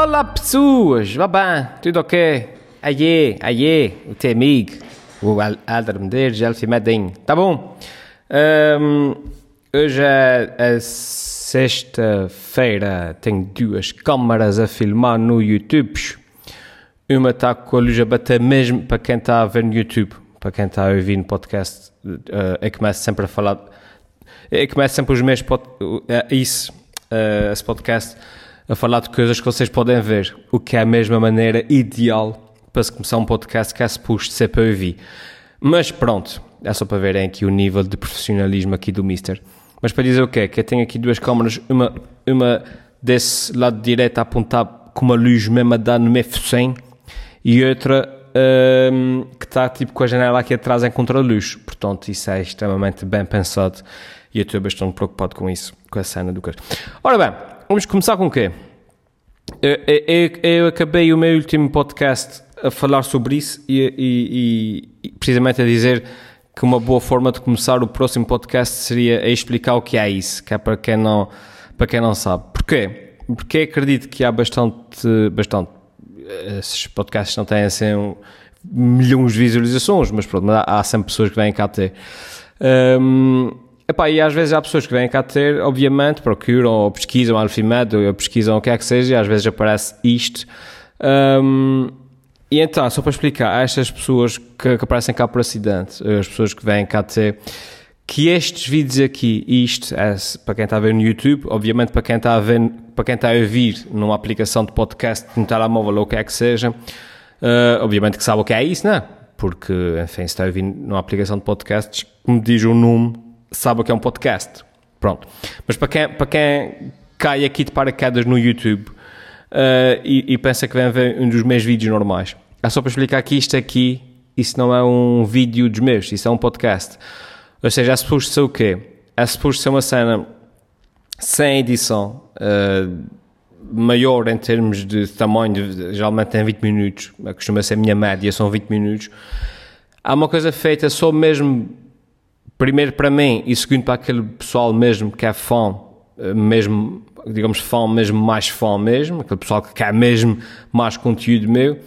Olá pessoas, bem, tudo ok? Aie, aie, o teu amigo, o Alder Medeiros, Medem, tá bom? Um, hoje é, é sexta-feira, tenho duas câmaras a filmar no YouTube. Uma está com a luz a bater mesmo para quem está a ver no YouTube, para quem está a ouvir no podcast, uh, eu começo sempre a falar, eu começo sempre os meus, uh, isso, uh, esse podcast, a falar de coisas que vocês podem ver, o que é a mesma maneira ideal para se começar um podcast que é suposto ser para ouvir. Mas pronto, é só para verem aqui o nível de profissionalismo aqui do Mister. Mas para dizer o quê? Que eu tenho aqui duas câmaras, uma, uma desse lado direito a apontar com uma luz mesmo a dar no meu focinho e outra um, que está tipo com a janela aqui atrás em contra-luz. Portanto, isso é extremamente bem pensado e eu estou bastante preocupado com isso, com a cena do coisa. Ora bem, vamos começar com o quê? Eu, eu, eu, acabei o meu último podcast a falar sobre isso e, e, e, precisamente a dizer que uma boa forma de começar o próximo podcast seria a explicar o que é isso, que é para quem não, para quem não sabe. Porquê? Porque acredito que há bastante, bastante esses podcasts não têm assim um, milhões de visualizações, mas pronto, há, há sempre pessoas que vêm cá ter. Um, epá, e às vezes há pessoas que vêm cá ter, obviamente, procuram ou pesquisam Alfimed ou pesquisam o que é que seja, e às vezes aparece isto. Um, e então, só para explicar estas pessoas que, que, aparecem cá por acidente, as pessoas que vêm cá ter, que estes vídeos aqui, isto é para quem está a ver no YouTube, obviamente para quem está a ver, para quem está a ouvir numa aplicação de podcast, no telemóvel ou o que é que seja, uh, obviamente que sabe o que é isso, não é? Porque, enfim, se está a ouvir numa aplicação de podcasts, como diz o nome, sabe o que é um podcast. Pronto. Mas para quem, para quem cai aqui de paraquedas no YouTube uh, e, e, pensa que vem ver um dos meus vídeos normais, é só para explicar que isto aqui, isso não é um vídeo dos meus, isso é um podcast. Ou seja, é suposto ser o quê? É suposto ser uma cena sem edição, uh, maior em termos de tamanho, geralmente tem 20 minutos, costuma ser a minha média, são 20 minutos. Há uma coisa feita só mesmo, primeiro para mim e segundo para aquele pessoal mesmo que é fã, eh, mesmo, digamos fã, mesmo mais fã mesmo, aquele pessoal que quer mesmo mais conteúdo meu.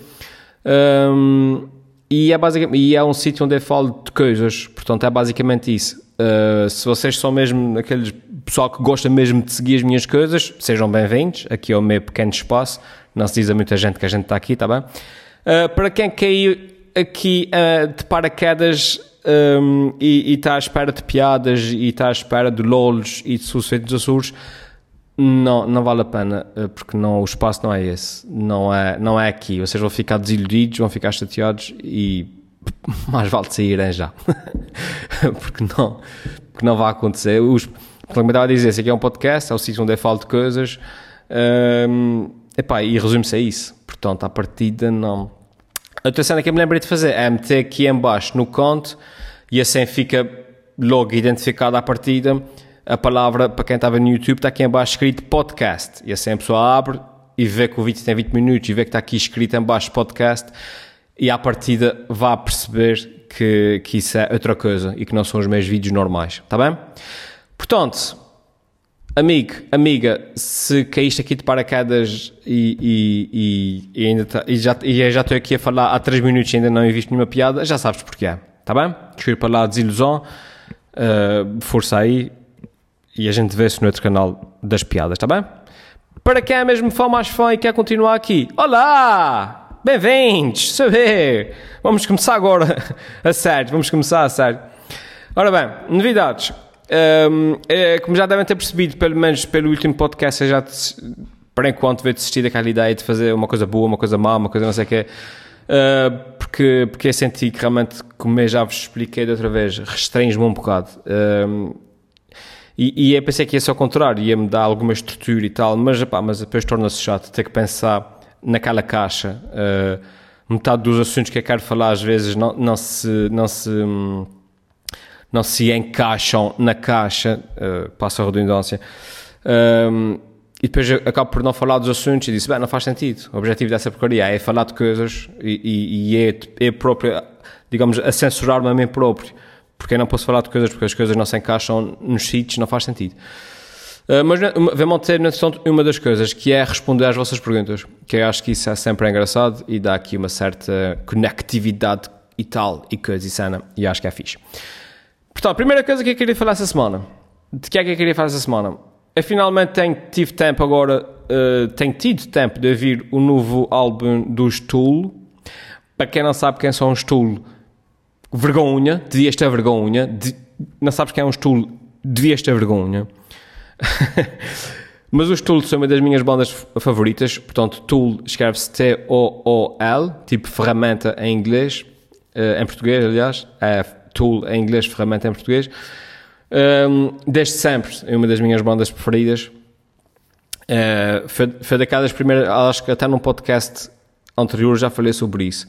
Um, e é, basicamente, e é um sítio onde eu falo de coisas, portanto é basicamente isso. Uh, se vocês são mesmo aqueles pessoal que gosta mesmo de seguir as minhas coisas, sejam bem-vindos. Aqui é o meu pequeno espaço. Não se diz a muita gente que a gente está aqui, está bem? Uh, para quem caiu aqui uh, de paraquedas um, e, está à espera de piadas e está à espera de lolos e de suceitos azuis, não, não vale a pena, eh, porque não, o espaço não é esse, não é, não é aqui. Vocês vão ficar desiludidos, vão ficar chateados e mais vale saírem já. porque, não, porque não vai acontecer. Os, como estava a dizer, esse aqui é um podcast, é o sítio onde eu falo de coisas um, epá, e resume-se a isso. Portanto, à partida, não. A outra cena que eu me lembrei de fazer é meter aqui em baixo no conto e assim fica logo identificado à partida a palavra, para quem estava no YouTube, está aqui em baixo escrito podcast. E assim a pessoa abre e vê que o vídeo tem 20 minutos e vê que está aqui escrito em baixo podcast e à partida vá perceber que, que isso é outra coisa e que não são os meus vídeos normais, está bem? Portanto, amigo, amiga, se caíste aqui de paraquedas e, e, e, ainda tá, e, já, e já estou aqui a falar há 3 minutos e ainda não visto nenhuma piada, já sabes porquê, está bem? Desculpa lá a desilusão, uh, força aí, e a gente vê-se no outro canal das piadas, está bem? Para quem é mesmo fã mais fã e quer continuar aqui, olá! Bem-vindos! Saber! Vamos começar agora a sério, vamos começar a sério. Ora bem, novidades. Um, é, como já devem ter percebido, pelo menos pelo último podcast, eu já, por enquanto, veio desistir daquela ideia de fazer uma coisa boa, uma coisa má, uma coisa não sei o quê. Uh, porque, porque eu senti que realmente, como eu já vos expliquei de outra vez, restringe-me um bocado. E, e eu pensei que ia ser ao contrário, ia-me dar alguma estrutura e tal, mas, epá, mas depois torna-se chato ter que pensar naquela caixa. Uh, metade dos assuntos que eu quero falar às vezes não, não se. Não se não se encaixam na caixa, uh, passa a redundância, um, e depois acabo por não falar dos assuntos e disse, bem, não faz sentido. O objetivo dessa porcaria é falar de coisas e, e, e é, é próprio, digamos, a censurar-me a mim próprio porque eu não posso falar de coisas porque as coisas não se encaixam nos sítios, não faz sentido. Uh, mas vamos ter, na uma das coisas, que é responder às vossas perguntas, que eu acho que isso é sempre engraçado e dá aqui uma certa conectividade e tal, e coisa e cena, e acho que é fixe. Portanto, a primeira coisa que eu queria falar essa semana, de que é que eu queria falar essa semana? Eu finalmente tenho, tive tempo agora, uh, tenho tido tempo de ouvir o novo álbum dos Tool. Para quem não sabe quem são os Tool, vergonha, devias ter vergonha. De, não sabes quem é um Tool, devias ter vergonha. Mas os Tool são uma das minhas bandas favoritas. Portanto, Tool escreve-se T-O-O-L, tipo ferramenta em inglês, uh, em português, aliás. É Tool em inglês, ferramenta em português. Um, desde sempre, é uma das minhas bandas preferidas. Uh, foi, foi daquelas primeiras, acho que até num podcast anterior já falei sobre isso.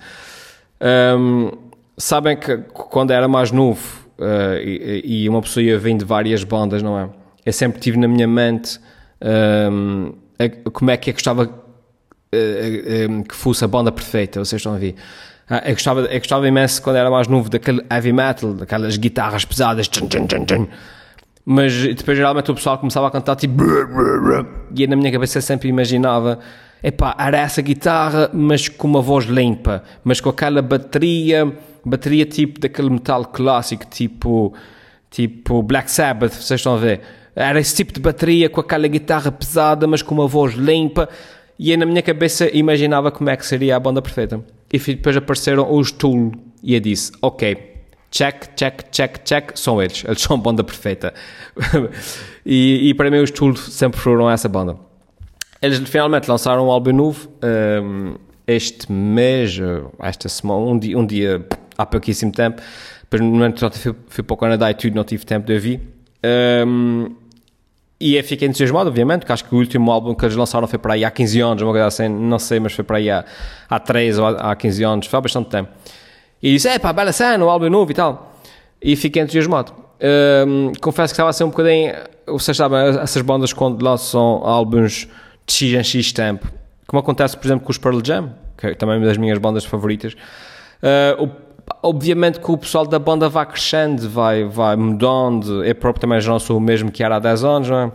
Um, sabem que quando era mais novo uh, e, e, uma pessoa ia vendo várias bandas, não é? Eu sempre tive na minha mente um, como é que eu gostava uh, que fosse a banda perfeita, vocês estão a ver. Ah, eu, gostava, eu gostava imenso quando era mais novo daquele heavy metal, daquelas guitarras pesadas. Tchum, tchum, tchum, Mas depois geralmente o pessoal começava a cantar tipo. E na minha cabeça sempre imaginava. Epá, era essa guitarra, mas com uma voz limpa, mas com aquela bateria, bateria tipo daquele metal clássico, tipo, tipo Black Sabbath, vocês estão a ver? Era esse tipo de bateria com aquela guitarra pesada, mas com uma voz limpa. E eu, na minha cabeça imaginava como é que seria a banda perfeita. E depois apareceram os Tool e eu disse, ok, check, check, check, check, são eles, eles são banda perfeita. e, e, para mim os Tool sempre foram essa banda. Eles finalmente lançaram um álbum novo um, este mês, esta semana, um dia, um dia há pouquíssimo tempo. Depois, no momento, fui, fui para o Canadá e tudo, não tive tempo de ouvir. Um, e eu fiquei entusiasmado, obviamente, porque acho que o último álbum que eles lançaram foi para aí há 15 anos, uma coisa assim, não sei, mas foi para aí há, há 13 ou há 15 anos, foi há bastante tempo. E disse, é pá, bela cena, o álbum é novo e tal. E fiquei entusiasmado. Um, confesso que estava a ser um bocadinho, vocês sabem, essas bandas quando lançam álbuns de X em X tempo, como acontece, por exemplo, com os Pearl Jam, que é também uma das minhas bandas favoritas, uh, obviamente que o pessoal da banda vai crescendo, vai, vai mudando. Eu próprio também já não sou o mesmo que era há 10 anos, não é?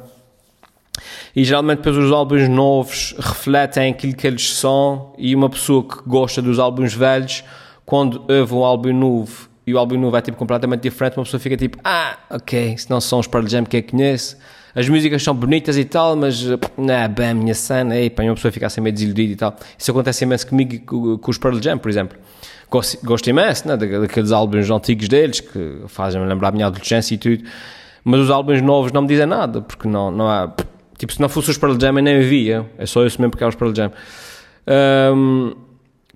E geralmente depois os álbuns novos refletem aquilo que eles são e uma pessoa que gosta dos álbuns velhos, quando ouve um álbum novo e o álbum novo é tipo completamente diferente, uma pessoa fica tipo, ah, ok, se não são os Pearl Jam que eu conheço, as músicas são bonitas e tal, mas não é bem a minha cena, e uma pessoa fica assim meio desiludida e tal. Isso acontece imenso comigo com, com os Pearl Jam, por exemplo gosto, imenso né, daqueles álbuns antigos deles que fazem-me lembrar a minha adolescência e tudo, mas os álbuns novos não me dizem nada, porque não, não há. Tipo, se não fosse os Pearl Jam, eu nem via, é só isso mesmo porque é os Pearl Jam. Um,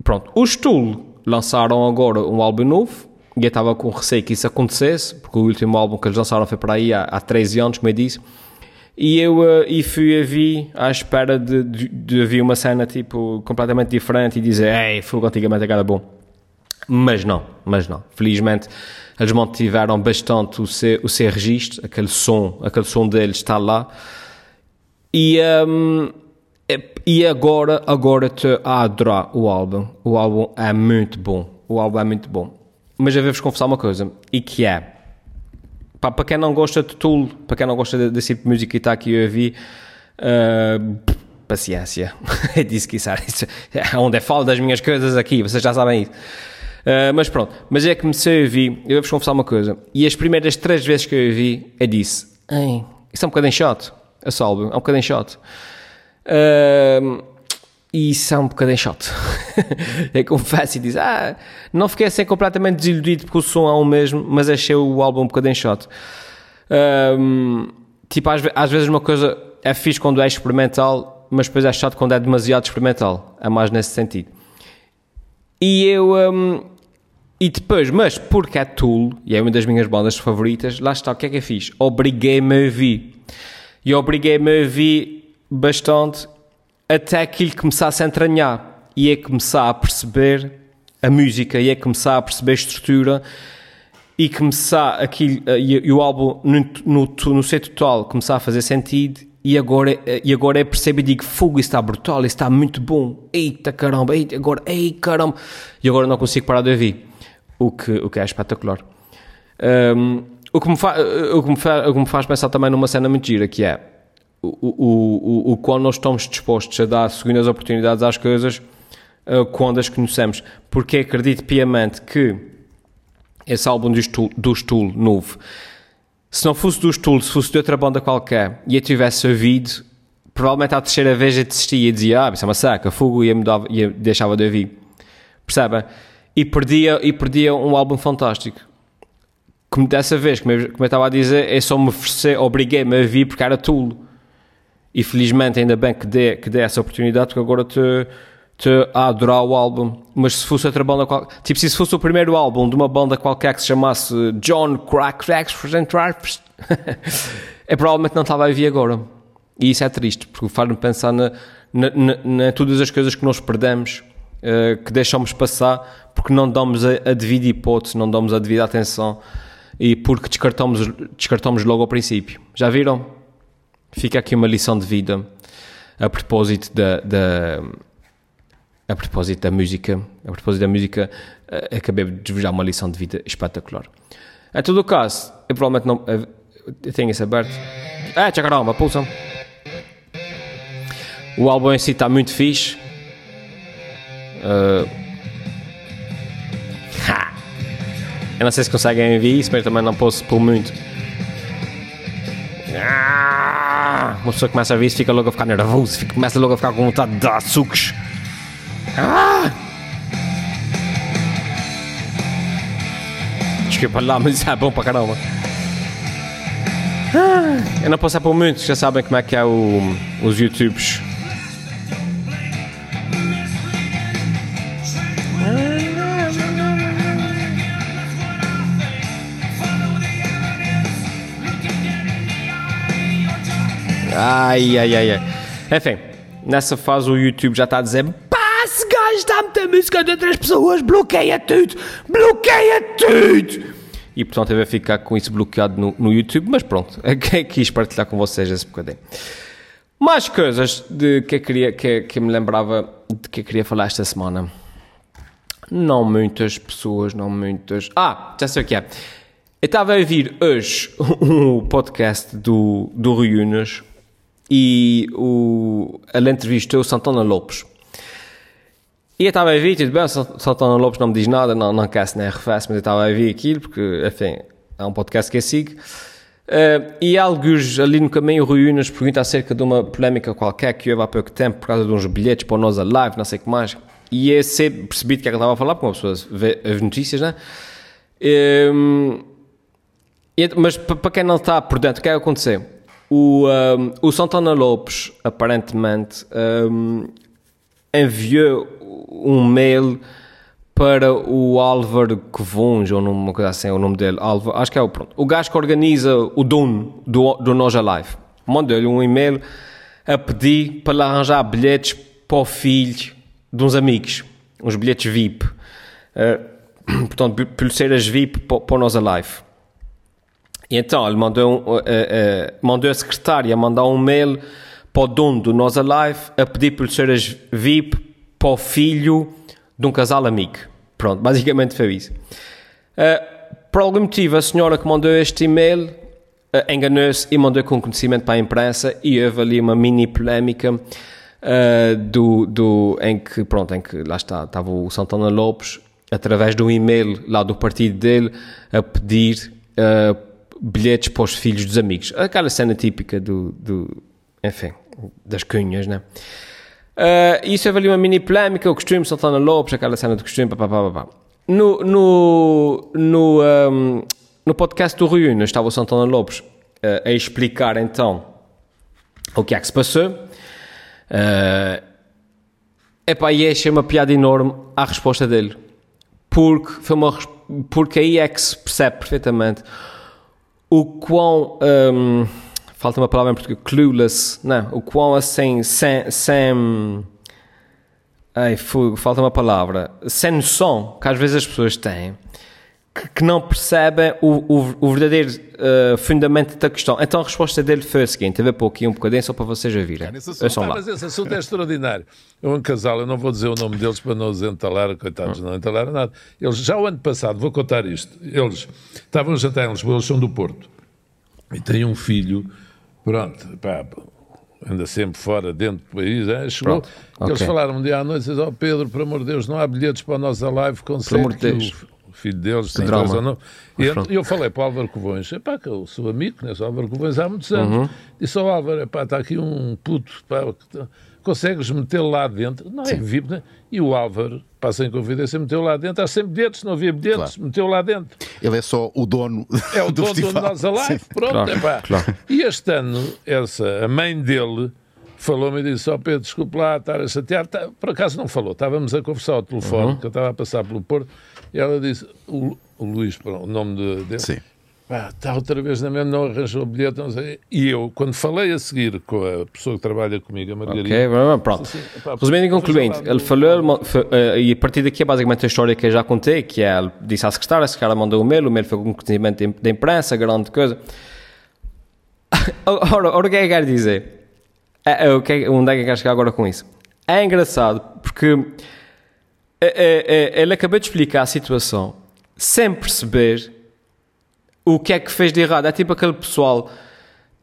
pronto, os Tool lançaram agora um álbum novo e eu estava com receio que isso acontecesse, porque o último álbum que eles lançaram foi para aí há, há 13 anos, como eu disse. E eu uh, e fui a vi à espera de, de, de ver uma cena tipo completamente diferente e dizer, ei, fogo antigamente era bom. Mas não, mas não. Felizmente eles mantiveram bastante o seu, o seu registro, aquele som, aquele som deles está lá. E, um, e agora, agora estou a adorar o álbum. O álbum é muito bom. O álbum é muito bom. Mas eu vou-vos confessar uma coisa, e que é, para quem não gosta de Tool, para quem não gosta desse tipo de música que está aqui a ouvir, uh, paciência. é disso que isso é onde é falo das minhas coisas aqui, vocês já sabem isso. Uh, mas pronto, mas é que comecei a ouvir, eu vou-vos confessar uma coisa, e as primeiras três vezes que eu ouvi, eu disse, Ei, isso é um bocadinho chato, a salve, é um bocadinho chato. Uh, e isso é um bocadinho chato. eu confesso e diz, ah, não fiquei assim completamente desiludido porque o som é o mesmo, mas achei o álbum um bocadinho chato. Um, tipo, às, às, vezes uma coisa é fixe quando é experimental, mas depois é chato quando é demasiado experimental. É mais nesse sentido. E eu, um, e depois, mas porque é Tool, e é uma das minhas bandas favoritas, lá está, o que é que eu fiz? Obriguei-me a ouvir. E obriguei-me a ouvir bastante até aquilo começasse a entranhar. E a começar a perceber a música, e a começar a perceber a estrutura, e começar aquilo, e, o álbum no, no, no seu total começar a fazer sentido, e agora, e agora eu percebo e digo, fogo, isso está brutal, isso está muito bom, eita caramba, eita, agora, ei caramba, e agora não consigo parar de ouvir o que, o que é espetacular. Um, o, que me o, que me o que me faz pensar também numa cena muito gira, que é o, o, o, o quão nós estamos dispostos a dar segundas oportunidades às coisas uh, quando as conhecemos. Porque acredito piamente que esse álbum do Stool, novo, se não fosse do Stool, se fosse de outra banda qualquer e eu tivesse ouvido, provavelmente à terceira vez eu desistia e dizia, ah, isso é uma saca, fogo, e deixava de ouvir. Percebem? E perdia, e perdia um álbum fantástico. Como dessa vez, como eu, como eu estava a dizer, eu só me ofereci, obriguei-me a vir porque era Tool. E felizmente ainda bem que dê, que dê essa oportunidade, porque agora te, te a adorar o álbum. Mas se fosse outra banda qualquer, tipo, se fosse o primeiro álbum de uma banda qualquer que se chamasse John Crack eu provavelmente não estava a ouvir agora. E isso é triste, porque faz-me pensar na, na, na, na, todas as coisas que nós perdemos, uh, que deixamos passar, porque não damos a, a devida hipótese, não damos a devida atenção e porque descartamos, descartamos logo ao princípio. Já viram? Fica aqui uma lição de vida a propósito da, da a propósito da música, a propósito da música, uh, acabei de vos dar uma lição de vida espetacular. Em todo o caso, eu provavelmente não. Eu tenho isso aberto. Ah, tchau caramba, pulsam. O álbum em si está muito fixe. Uh, eu não sei se conseguem ver isso, mas também não posso pôr muito. Ah, uma pessoa começa a ver isso fica logo a ficar nervoso, fica, começa logo a ficar com vontade de dar sucos. Ah! Desculpa lá, mas é bom para caramba. Ah, eu não posso pôr muito, já sabem como é que é o, os YouTubes Ai, ai, ai, ai. Enfim, nessa fase o YouTube já está a dizer pá, esse gajo está a meter música de outras pessoas, bloqueia tudo, bloqueia tudo. E portanto eu vou ficar com isso bloqueado no, no YouTube, mas pronto, quis partilhar com vocês esse bocadinho. Mais coisas de que eu queria, que, que me lembrava de que eu queria falar esta semana. Não muitas pessoas, não muitas. Ah, já sei o que é. Eu estava a ouvir hoje um podcast do, do Rui Unas, e ele entrevistou Santana Lopes. E eu estava a ver, tudo bem, Santana Lopes não me diz nada, não, não quer nem arrefece, mas eu estava a ver aquilo, porque, enfim, é um podcast que eu sigo. Uh, e alguns ali no caminho, o Rui Unas pergunta acerca de uma polémica qualquer que houve há pouco tempo por causa de uns bilhetes para Nós Live, não sei o que mais. E eu sei, percebi que é que ele estava a falar, porque uma pessoa vê as notícias, né? Um, mas para quem não está por dentro, o que é que aconteceu? O, um, o Santana Lopes, aparentemente, um, enviou um mail para o Álvaro Quevunge, ou coisa assim, é o nome dele, Álvaro, acho que é o pronto. O gajo que organiza o dono do, do Noja Live. Mandou-lhe um e-mail a pedir para lhe arranjar bilhetes para o filho de uns amigos, uns bilhetes VIP. Uh, portanto, pulseiras VIP para, para o Noja Live. E então ele mandou, um, uh, uh, mandou a secretária mandar um mail para o dono do Nós Alive a pedir pulseiras VIP para o filho de um casal amigo. Pronto, basicamente foi isso. Uh, por algum motivo, a senhora que mandou este e-mail uh, enganou-se e mandou com conhecimento para a imprensa e houve ali uma mini polémica uh, do, do, em que, pronto, em que lá está, estava o Santana Lopes através de um e-mail lá do partido dele a pedir uh, bilhetes para os filhos dos amigos. Aquela cena típica do, do enfim, das cunhas, né? Uh, isso é ali uma mini polémica, o costume, Santana Lopes, aquela cena do costume, papapá. No, no, no, um, no podcast do Rui Unas estava o Santana Lopes uh, a explicar então o que é que se passou. Uh, epá, e achei uma piada enorme à resposta dele. Porque, foi uma, porque aí é que se percebe perfeitamente o quão. Um, falta uma palavra em português, clueless, não, o quão assim, sem. sem ai, falta uma palavra, sem noção que às vezes as pessoas têm, que, que não percebem o, o, o verdadeiro uh, fundamento da questão. Então a resposta dele foi a seguinte: pôr aqui um bocadinho só para vocês ouvirem. É, assunto, ah, mas esse assunto é extraordinário. É um casal, eu não vou dizer o nome deles para não os entalar, coitados, não entalaram nada. Eles, já o ano passado, vou contar isto, eles estavam a jantar em Lisboa, eles são do Porto, e têm um filho, pronto, pá, anda sempre fora, dentro do país, é? chegou. Pronto, Eles ok. falaram um dia à noite, ó oh, Pedro, por amor de Deus, não há bilhetes para a nossa live, consegue amor de Deus. Filho deles tem não. Mas E eu, eu falei para o Álvaro Covões, epá, que eu sou amigo, conheço o Álvaro Covões há muitos anos. Uhum. Disse ao Álvaro, epá, está aqui um puto, pá, tá- consegues metê-lo lá dentro? Não, é VIP, né? E o Álvaro, passa em confidência, meteu lá dentro, há sempre bilhetes, não havia bilhetes, Claro. meteu lá dentro. Ele é só o dono É o do dono do. Nós Alive, Sim. pronto, Claro, epá. claro. E este ano, essa, a mãe dele falou-me e disse, ó Pedro, desculpe lá estar a chatear, Tá- por acaso não falou, estávamos a conversar ao telefone, Uhum. que eu estava a passar pelo Porto, e ela disse, o, o Luís, pronto, o nome de- dele, Sim. Está outra vez na mesma, não arranjou o bilhete. E eu, quando falei a seguir com a pessoa que trabalha comigo, a Margarida, Ok, pronto. Sim, sim. Epá, Resumindo e concluindo, ele falou, eh, e a partir daqui é basicamente a história que eu já contei, que é, ele disse à secretária, a secretária mandou o mail, o mail foi com conhecimento da imprensa, grande coisa. Ora, ora, o que é que eu quero dizer? É, é, o que é- onde é que eu quero chegar agora com isso? É engraçado, porque é, é, ele acabou de explicar a situação sem perceber o que é que fez de errado. É tipo aquele pessoal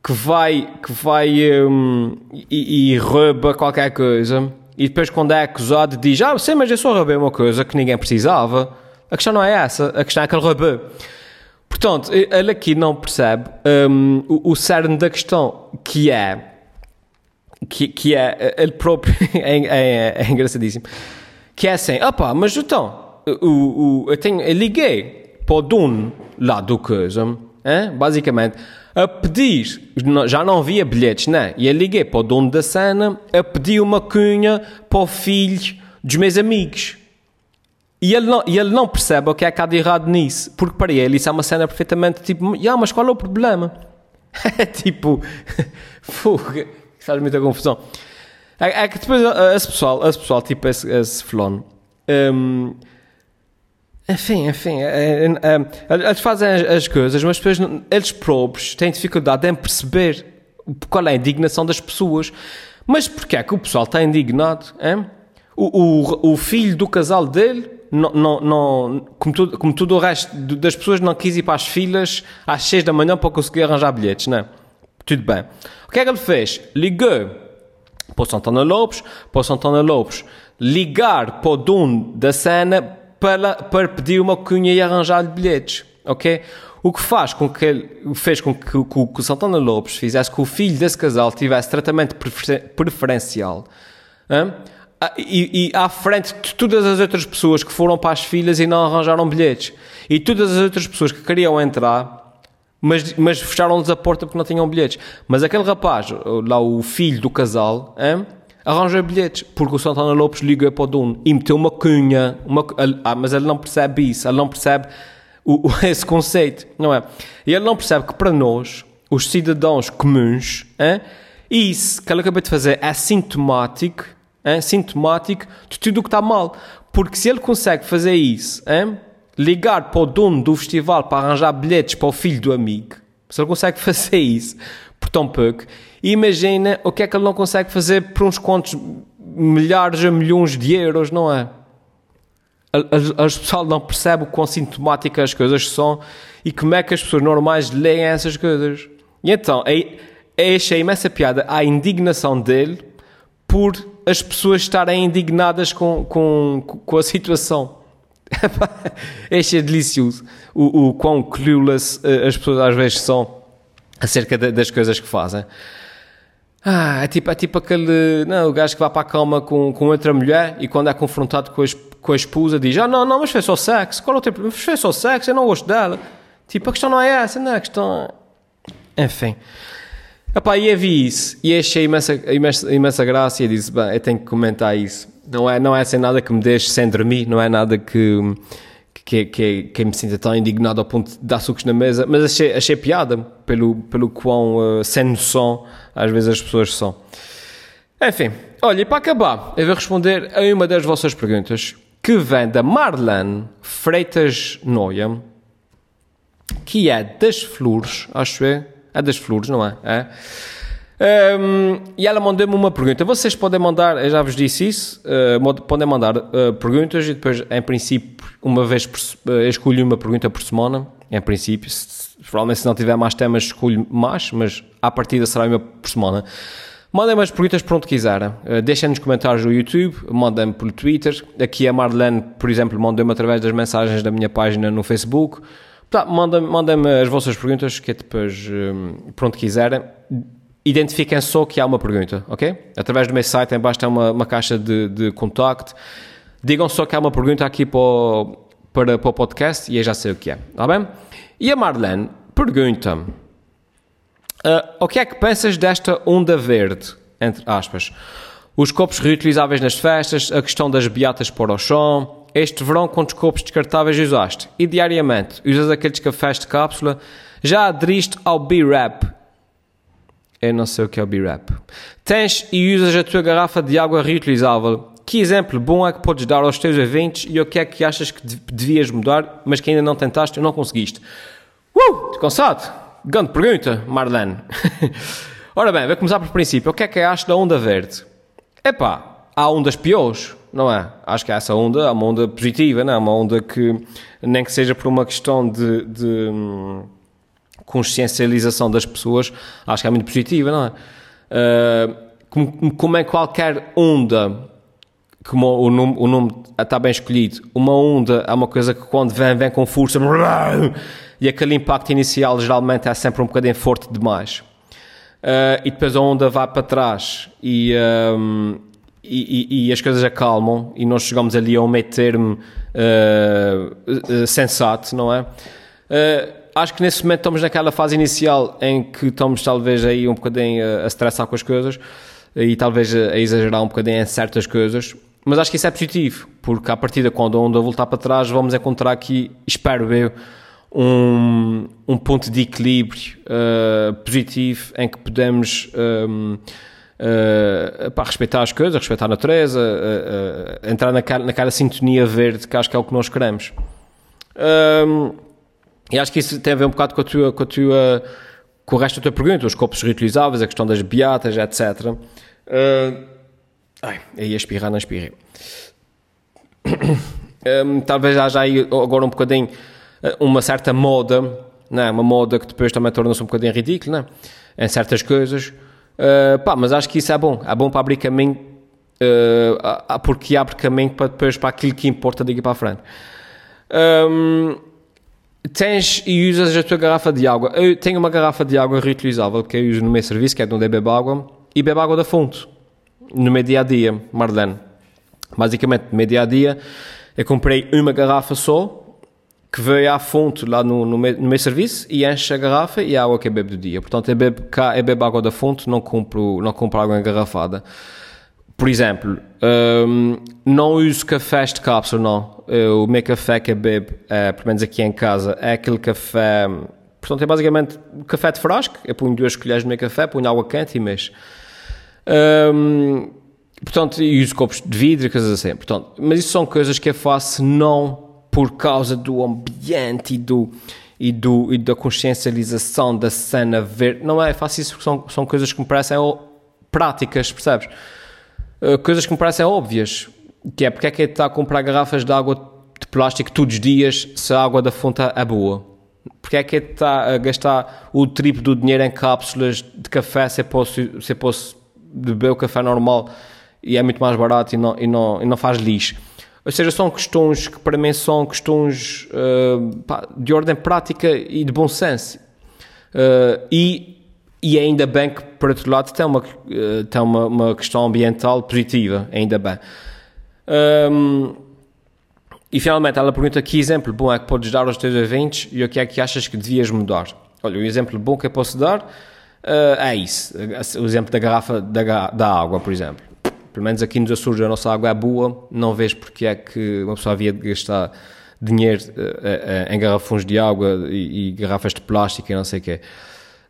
que vai, que vai hum, e, e rouba qualquer coisa e depois quando é acusado diz ah, sim, mas eu só roubei uma coisa que ninguém precisava. A questão não é essa, a questão é que ele roubou. Portanto, ele aqui não percebe hum, o, o cerne da questão, que é que, que é ele próprio é, é, é engraçadíssimo que é assim, opá, mas então o, o, eu, tenho, eu liguei para o dono lá do coisa hein, basicamente a pedir, já não havia bilhetes né? e eu liguei para o dono da cena a pedir uma cunha para o filho dos meus amigos e ele, não, e ele não percebe o que é que há de errado nisso, porque para ele isso é uma cena perfeitamente tipo, ah, mas qual é o problema? É tipo, fuga, faz muita confusão. É, é que depois uh, esse pessoal, esse pessoal tipo esse, esse hum, enfim, enfim, é, é, é, eles fazem as, as coisas, mas depois eles próprios têm dificuldade em perceber qual é a indignação das pessoas. Mas porquê é que o pessoal está indignado? hein? O, o, o filho do casal dele, não, não, não, como, tudo, como tudo o resto das pessoas, não quis ir para as filas às 6 da manhã para conseguir arranjar bilhetes, não é? Tudo bem. O que é que ele fez? Ligou para o Santana Lopes, para o Santana Lopes ligar para o dono da cena para, para pedir uma cunha e arranjar-lhe bilhetes, ok? O que faz com que ele, fez com que, que, que o Santana Lopes fizesse que o filho desse casal tivesse tratamento prefer- preferencial? Ah, e, e à frente de todas as outras pessoas que foram para as filas e não arranjaram bilhetes e todas as outras pessoas que queriam entrar mas, mas fecharam-lhes a porta porque não tinham bilhetes. Mas aquele rapaz, lá o filho do casal, hein, arranja bilhetes, porque o Santana Lopes liga para o dono e meteu uma cunha, uma, ah, mas ele não percebe isso, ele não percebe o, o- esse conceito, não é? E ele não percebe que para nós, os cidadãos comuns, hein, isso que ele acabou de fazer é sintomático, hein, sintomático de tudo o que está mal. Porque se ele consegue fazer isso, hein, ligar para o dono do festival para arranjar bilhetes para o filho do amigo, se ele consegue fazer isso por tão pouco, imagina o que é que ele não consegue fazer por uns quantos milhares a milhões de euros, não é? As pessoal não percebe o quão sintomáticas as coisas são e como é que as pessoas normais leem essas coisas. E então, aí, aí achei imensa piada a indignação dele por as pessoas estarem indignadas com, com, com a situação. Achei delicioso o, o quão clueless eh, as pessoas às vezes são acerca da- das coisas que fazem. Ah, é tipo, é tipo aquele. Não, o gajo que vai para a cama com, com outra mulher e quando é confrontado com a, com a esposa diz: Ah, não, não, mas foi só sexo. Qual é o problema? Mas foi só sexo, eu não gosto dela. Tipo, a questão não é essa, não é a questão. é- Enfim. Epá, e eu vi isso e achei imensa, imensa, imensa graça e disse: Bem, eu tenho que comentar isso. Não é, não é assim nada que me deixe sem dormir, não é nada que. Que, que, que me sinta tão indignado ao ponto de dar sucos na mesa, mas achei, achei piada pelo, pelo quão uh, sem noção às vezes as pessoas são. Enfim, olha, e para acabar, eu vou responder a uma das vossas perguntas, que vem da Marlene Freitas Noia, que é das Flores, acho eu. É das Flores, não é? É. Um, e ela mandou-me uma pergunta. Vocês podem mandar, eu já vos disse isso, uh, podem mandar uh, perguntas e depois, em princípio, uma vez por, uh, escolho uma pergunta por semana. Em princípio, se, provavelmente se não tiver mais temas, escolho mais, mas à partida será uma por semana. Mandem-me as perguntas por onde quiserem. Deixem nos comentários no YouTube, mandem-me pelo Twitter. Aqui a Marlene, por exemplo, mandem-me através das mensagens da minha página no Facebook. Tá, mandem-me mandem as vossas perguntas, que é depois, um, por onde quiserem. Identifiquem só que há uma pergunta, ok? Através do meu site, em baixo tem uma, uma caixa de, de contacto. Digam só que há uma pergunta aqui para o, para, para o podcast e eu já sei o que é, está bem? E a Marlene pergunta-me Uh, o que é que pensas desta onda verde? Entre aspas. Os copos reutilizáveis nas festas, a questão das beatas para o chão. Este verão, quantos copos descartáveis usaste? E diariamente, usas aqueles cafés de cápsula? Já aderiste ao B-Rap? Eu não sei o que é o B-Rap. Tens e usas a tua garrafa de água reutilizável? Que exemplo bom é que podes dar aos teus eventos e o que é que achas que devias mudar, mas que ainda não tentaste e não conseguiste? Uh! Cansado? Grande pergunta, Marlene. Ora bem, vou começar por princípio. O que é que acho da onda verde? Epá, há ondas piores, não é? Acho que essa onda é uma onda positiva, não é? Uma onda que, nem que seja por uma questão de, de hum, consciencialização das pessoas, acho que é muito positiva, não é? Uh, como, como é qualquer onda, como o nome, o nome está bem escolhido, uma onda é uma coisa que quando vem, vem com força e aquele impacto inicial geralmente é sempre um bocadinho forte demais. Uh, e depois a onda vai para trás e, um, e, e, e, as coisas acalmam e nós chegamos ali a um meio termo uh, uh, sensato, não é? Acho que nesse momento estamos naquela fase inicial em que estamos talvez aí um bocadinho a, a estressar com as coisas e talvez a, a exagerar um bocadinho em certas coisas, mas acho que isso é positivo, porque a partir de quando a onda voltar para trás vamos encontrar aqui, espero eu, um, um ponto de equilíbrio uh, positivo em que podemos um, uh, pá, respeitar as coisas, respeitar a natureza, uh, entrar naquela, naquela sintonia verde que acho que é o que nós queremos. Um, e acho que isso tem a ver um bocado com a tua, com a tua com o resto da tua pergunta, os copos reutilizáveis, a questão das beatas, etc. Uh, ai, aí a espirrar, não espirrei. Um, talvez haja aí agora um bocadinho eh, uma certa moda, não é? uma moda que depois também torna-se um bocadinho ridícula, é? em certas coisas. Uh, pá, mas acho que isso é bom, é bom para abrir caminho, uh, porque abre caminho para depois para aquilo que importa daqui para a frente. Um, tens e usas a tua garrafa de água. Eu tenho uma garrafa de água reutilizável que eu uso no meu serviço, que é de onde eu bebo água, e bebo água da fonte, no meu dia a dia, Marlene. Basicamente, no meu dia a dia, eu comprei uma garrafa só, que veio à fonte lá no, no, meu, no meu serviço e enche a garrafa e a água que eu bebo do dia. Portanto, eu bebo, cá, eu bebo água da fonte, não compro, não compro água engarrafada. Por exemplo, um, não uso cafés de cápsula, não. Eu, o meu café que eu bebo, é, pelo menos aqui em casa, é aquele café... Portanto, é basicamente café de frasco. Eu ponho duas colheres no meu café, ponho água quente e mexo. Portanto, e uso copos de vidro e coisas assim. Portanto, mas isso são coisas que eu faço não por causa do ambiente e, do, e, do, e da consciencialização da cena verde. Não é fácil isso porque são, são coisas que me parecem práticas, percebes? Uh, coisas que me parecem óbvias. Que é porque é que está a comprar garrafas de água de plástico todos os dias se a água da fonte é boa? Porque é que está a gastar o triplo do dinheiro em cápsulas de café se posso, se posso beber o café normal e é muito mais barato e não, e não, e não faz lixo? Ou seja, são questões que para mim são questões uh, pá, de ordem prática e de bom senso. Uh, e, e ainda bem que, por outro lado, tem uma, uh, tem uma, uma questão ambiental positiva, ainda bem. Um, e finalmente ela pergunta que exemplo bom é que podes dar aos teus eventos e o que é que achas que devias mudar. Olha, o exemplo bom que eu posso dar é isso, o exemplo da garrafa da, da água, por exemplo pelo menos aqui nos Açores a nossa água é boa, não vejo porque é que uma pessoa havia de gastar dinheiro uh, uh, em garrafões de água e, e, garrafas de plástico e não sei o quê.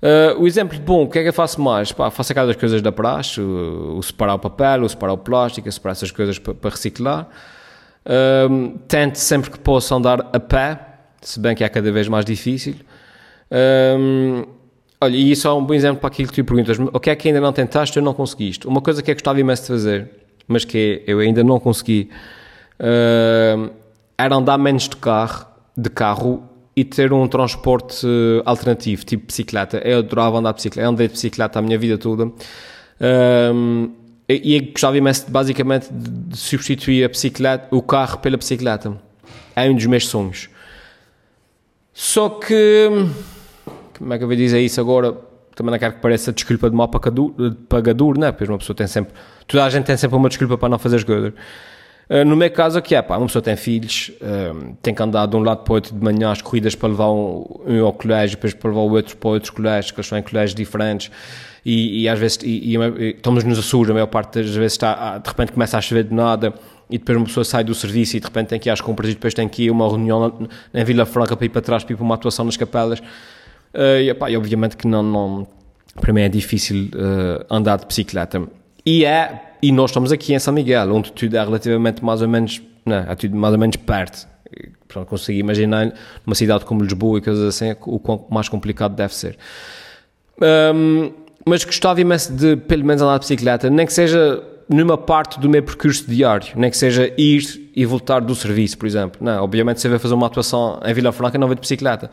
Uh, o exemplo bom, o que é que eu faço mais? Pá, faço aquelas coisas da praxe, o, o, separar o papel, o separar o plástico, separar essas coisas para, reciclar. Uh, tento sempre que posso andar a pé, se bem que é cada vez mais difícil. Uh, Olha, e isso é um bom exemplo para aquilo que tu perguntas. O que é que ainda não tentaste e não conseguiste? Uma coisa que eu gostava imenso de fazer, mas que eu ainda não consegui, era andar menos de carro, de carro e ter um transporte alternativo, tipo bicicleta. Eu adorava andar de bicicleta, eu andei de bicicleta a minha vida toda. Um, e gostava imenso, basicamente, de substituir a bicicleta, o carro pela bicicleta. É um dos meus sonhos. Só que, como é que eu vou dizer isso agora? Também não quero que pareça desculpa de mau pagador, né? Pois uma pessoa tem sempre, toda a gente tem sempre uma desculpa para não fazer as coisas. Uh, no meu caso aqui é, pá, uma pessoa tem filhos, uh, tem que andar de um lado para o outro de manhã às corridas para levar um, um ao colégio, depois para levar o outro para outros colégios, que eles são em colégios diferentes. E, e às vezes e, e, estamos nos Açores, a maior parte das vezes está, ah, de repente começa a chover de nada e depois uma pessoa sai do serviço e de repente tem que ir às compras e depois tem que ir a uma reunião em Vila Franca para ir para trás para ir para uma atuação nas capelas. Uh, e, epá, e obviamente que não, não para mim é difícil uh, andar de bicicleta e é e nós estamos aqui em São Miguel onde tudo é relativamente mais ou menos não, é tudo mais ou menos perto Portanto, consegui imaginar numa cidade como Lisboa e coisas assim o quão mais complicado deve ser um, mas gostava imenso de, pelo menos, andar de bicicleta, nem que seja numa parte do meu percurso diário, nem que seja ir e voltar do serviço, por exemplo. Não, obviamente, se eu fazer uma atuação em Vila Franca, não vou de bicicleta.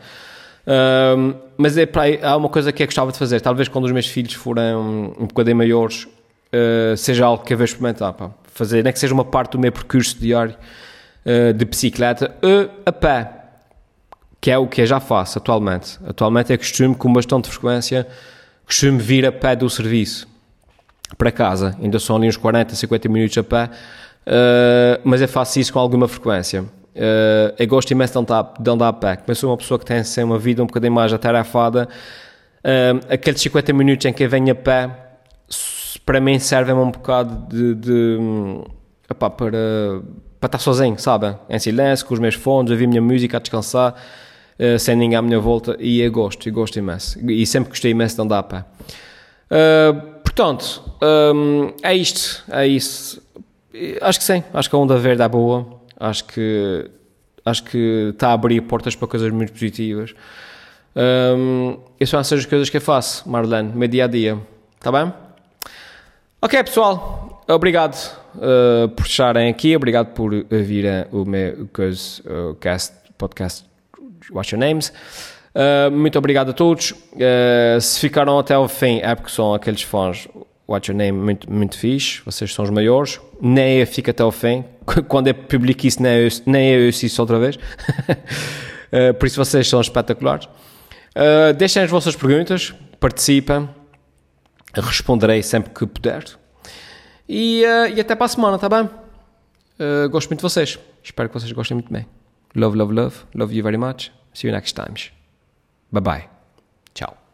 Um, mas é para há uma coisa que eu gostava de fazer, talvez quando os meus filhos forem um bocadinho maiores, uh, seja algo que eu vou experimentar, pá. fazer, nem que seja uma parte do meu percurso diário uh, de bicicleta, a pé, que é o que eu já faço atualmente. Atualmente é costume com bastante frequência costumo vir a pé do serviço para casa. Ainda são ali uns 40, 50 minutos a pé, uh, mas eu faço isso com alguma frequência. Uh, eu gosto imenso de andar, de andar a pé. Eu sou uma pessoa que tem assim, uma vida um bocadinho mais atarefada, uh, aqueles 50 minutos em que eu venho a pé, para mim servem-me um bocado de, de para, para estar sozinho, sabe? Em silêncio, com os meus fones, ouvir a minha música, a descansar. Eh, sem ninguém à minha volta, e eu gosto, eu gosto imenso. E sempre gostei imenso de andar a pé. Uh, portanto, um, é isto, é isso. Acho que sim, acho que a onda verde é boa, acho que acho que está a abrir portas para coisas muito positivas. Um, e são essas as coisas que eu faço, Marlene, meu dia a dia. Está bem? Ok, pessoal, obrigado uh, por estarem aqui, obrigado por virem o meu coisa, uh, cast, podcast What's Your Names. Uh, muito obrigado a todos. Uh, se ficaram até ao fim, é porque são aqueles fãs What's Your Name muito, muito fixe. Vocês são os maiores. Nem eu fico até ao fim. Quando eu publico isso, nem eu, nem eu isso outra vez. por isso vocês são espetaculares. deixem as vossas perguntas, participem. Responderei sempre que puder. E, e até para a semana, tá bem? gosto muito de vocês. Espero que vocês gostem muito bem. Love, love, love. Love you very much. See you next time. Bye bye. Ciao.